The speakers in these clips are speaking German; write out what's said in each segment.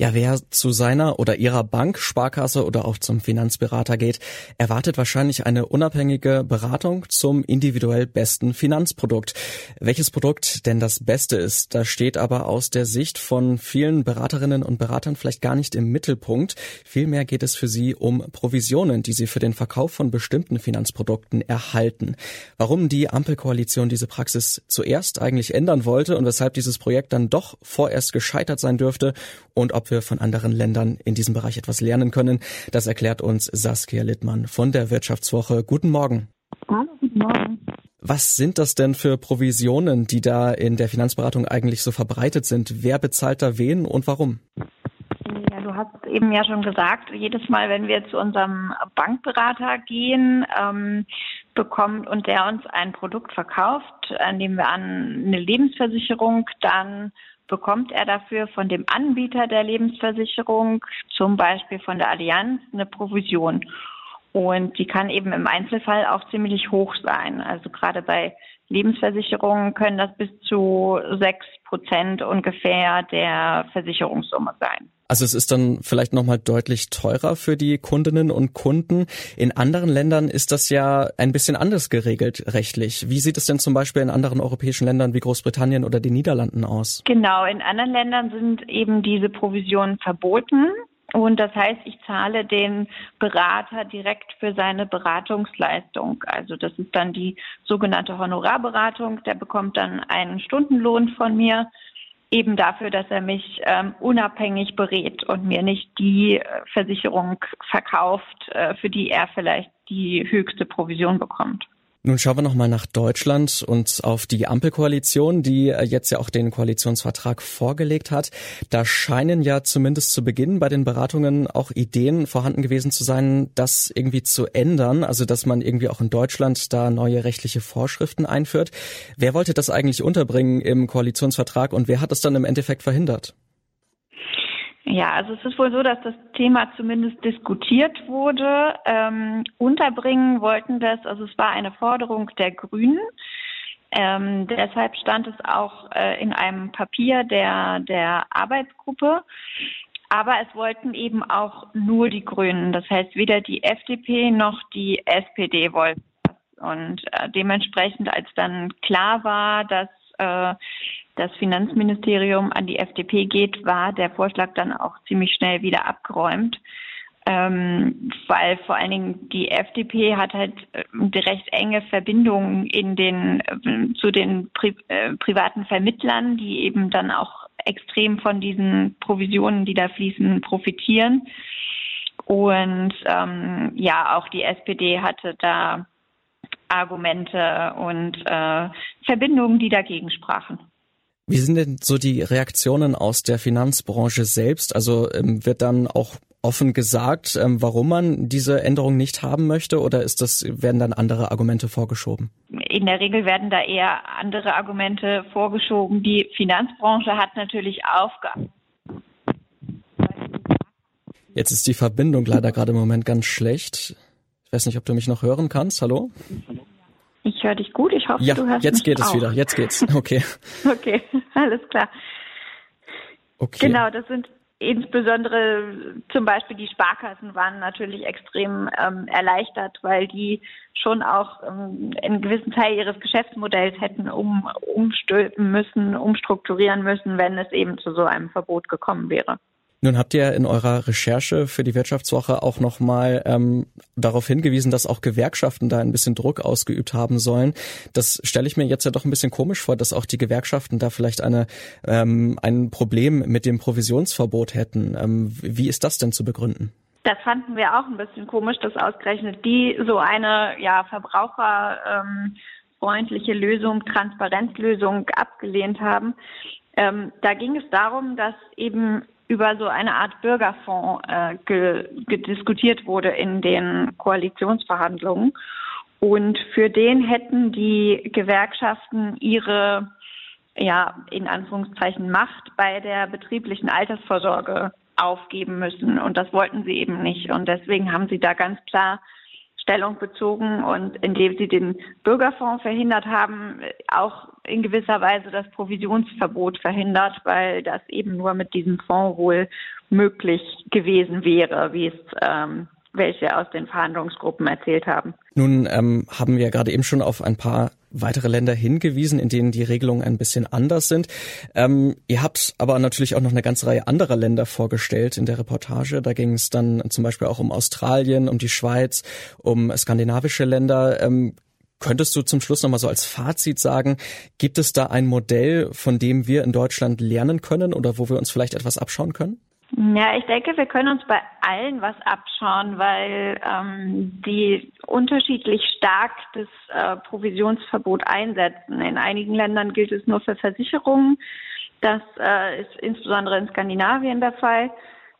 Ja, wer zu seiner oder ihrer Bank, Sparkasse oder auch zum Finanzberater geht, erwartet wahrscheinlich eine unabhängige Beratung zum individuell besten Finanzprodukt. Welches Produkt denn das Beste ist, da steht aber aus der Sicht von vielen Beraterinnen und Beratern vielleicht gar nicht im Mittelpunkt. Vielmehr geht es für sie um Provisionen, die sie für den Verkauf von bestimmten Finanzprodukten erhalten. Warum die Ampelkoalition diese Praxis zuerst eigentlich ändern wollte und weshalb dieses Projekt dann doch vorerst gescheitert sein dürfte und ob wir von anderen Ländern in diesem Bereich etwas lernen können. Das erklärt uns Saskia Littmann von der Wirtschaftswoche. Guten Morgen. Hallo, guten Morgen. Was sind das denn für Provisionen, die da in der Finanzberatung eigentlich so verbreitet sind? Wer bezahlt da wen und warum? Ja, du hast eben ja schon gesagt, jedes Mal, wenn wir zu unserem Bankberater gehen, ähm, bekommt und der uns ein Produkt verkauft, nehmen wir an eine Lebensversicherung, dann bekommt er dafür von dem Anbieter der Lebensversicherung, zum Beispiel von der Allianz, eine Provision. Und die kann eben im Einzelfall auch ziemlich hoch sein. Also gerade bei Lebensversicherungen können das bis zu sechs Prozent ungefähr der Versicherungssumme sein. Also es ist dann vielleicht nochmal deutlich teurer für die Kundinnen und Kunden. In anderen Ländern ist das ja ein bisschen anders geregelt rechtlich. Wie sieht es denn zum Beispiel in anderen europäischen Ländern wie Großbritannien oder den Niederlanden aus? Genau, in anderen Ländern sind eben diese Provisionen verboten. Und das heißt, ich zahle den Berater direkt für seine Beratungsleistung. Also das ist dann die sogenannte Honorarberatung. Der bekommt dann einen Stundenlohn von mir eben dafür, dass er mich ähm, unabhängig berät und mir nicht die äh, Versicherung verkauft, äh, für die er vielleicht die höchste Provision bekommt. Nun schauen wir nochmal nach Deutschland und auf die Ampelkoalition, die äh, jetzt ja auch den Koalitionsvertrag vorgelegt hat. Da scheinen ja zumindest zu Beginn bei den Beratungen auch Ideen vorhanden gewesen zu sein, das irgendwie zu ändern, also dass man irgendwie auch in Deutschland da neue rechtliche Vorschriften einführt. Wer wollte das eigentlich unterbringen im Koalitionsvertrag und wer hat es dann im Endeffekt verhindert? Ja, also es ist wohl so, dass das Thema zumindest diskutiert wurde. Ähm, unterbringen wollten das, also es war eine Forderung der Grünen. Ähm, deshalb stand es auch äh, in einem Papier der, der Arbeitsgruppe. Aber es wollten eben auch nur die Grünen. Das heißt, weder die FDP noch die SPD wollten das. Und äh, dementsprechend, als dann klar war, dass äh, das Finanzministerium an die FDP geht, war der Vorschlag dann auch ziemlich schnell wieder abgeräumt. Ähm, weil vor allen Dingen die FDP hat halt äh, recht enge Verbindungen in den äh, zu den Pri äh, privaten Vermittlern, die eben dann auch extrem von diesen Provisionen, die da fließen, profitieren. Und ähm, ja, auch die SPD hatte da Argumente und äh, Verbindungen, die dagegen sprachen. Wie sind denn so die Reaktionen aus der Finanzbranche selbst? Also ähm, wird dann auch offen gesagt, ähm, warum man diese Änderung nicht haben möchte oder ist das, werden dann andere Argumente vorgeschoben? In der Regel werden da eher andere Argumente vorgeschoben. Die Finanzbranche hat natürlich Aufgaben. Jetzt ist die Verbindung leider gerade im Moment ganz schlecht. Ich weiß nicht, ob du mich noch hören kannst. Hallo? Ich höre dich gut. Ich hoffe, ja, du hörst jetzt mich geht auch. es wieder. Jetzt geht's. Okay. okay, alles klar. Okay. Genau, das sind insbesondere zum Beispiel die Sparkassen waren natürlich extrem ähm, erleichtert, weil die schon auch ähm, einen gewissen Teil ihres Geschäftsmodells hätten um, umstülpen müssen, umstrukturieren müssen, wenn es eben zu so einem Verbot gekommen wäre. Nun habt ihr in eurer Recherche für die Wirtschaftswoche auch nochmal ähm, darauf hingewiesen, dass auch Gewerkschaften da ein bisschen Druck ausgeübt haben sollen. Das stelle ich mir jetzt ja doch ein bisschen komisch vor, dass auch die Gewerkschaften da vielleicht eine, ähm, ein Problem mit dem Provisionsverbot hätten. Ähm, wie ist das denn zu begründen? Das fanden wir auch ein bisschen komisch, dass ausgerechnet die so eine ja, verbraucherfreundliche Lösung, Transparenzlösung abgelehnt haben. Ähm, da ging es darum, dass eben über so eine Art Bürgerfonds äh, diskutiert wurde in den Koalitionsverhandlungen. Und für den hätten die Gewerkschaften ihre, ja, in Anführungszeichen Macht bei der betrieblichen Altersvorsorge aufgeben müssen. Und das wollten sie eben nicht. Und deswegen haben sie da ganz klar Stellung bezogen und indem sie den Bürgerfonds verhindert haben, auch in gewisser Weise das Provisionsverbot verhindert, weil das eben nur mit diesem Fonds wohl möglich gewesen wäre, wie es ähm, welche aus den Verhandlungsgruppen erzählt haben. Nun ähm, haben wir gerade eben schon auf ein paar weitere Länder hingewiesen, in denen die Regelungen ein bisschen anders sind. Ähm, ihr habt aber natürlich auch noch eine ganze Reihe anderer Länder vorgestellt in der Reportage. Da ging es dann zum Beispiel auch um Australien, um die Schweiz, um skandinavische Länder. Ähm, Könntest du zum Schluss nochmal so als Fazit sagen, gibt es da ein Modell, von dem wir in Deutschland lernen können oder wo wir uns vielleicht etwas abschauen können? Ja, ich denke, wir können uns bei allen was abschauen, weil ähm, die unterschiedlich stark das äh, Provisionsverbot einsetzen. In einigen Ländern gilt es nur für Versicherungen. Das äh, ist insbesondere in Skandinavien der Fall.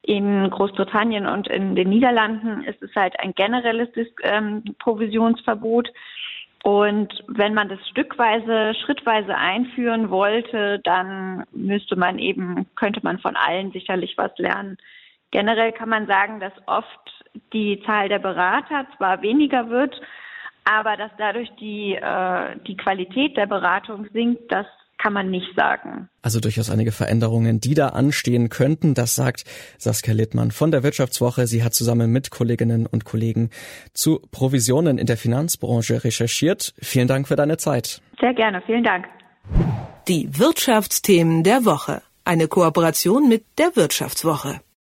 In Großbritannien und in den Niederlanden ist es halt ein generelles ähm, Provisionsverbot. Und wenn man das stückweise, schrittweise einführen wollte, dann müsste man eben, könnte man von allen sicherlich was lernen. Generell kann man sagen, dass oft die Zahl der Berater zwar weniger wird, aber dass dadurch die, äh, die Qualität der Beratung sinkt, das kann man nicht sagen. Also durchaus einige Veränderungen, die da anstehen könnten. Das sagt Saskia Littmann von der Wirtschaftswoche. Sie hat zusammen mit Kolleginnen und Kollegen zu Provisionen in der Finanzbranche recherchiert. Vielen Dank für deine Zeit. Sehr gerne. Vielen Dank. Die Wirtschaftsthemen der Woche. Eine Kooperation mit der Wirtschaftswoche.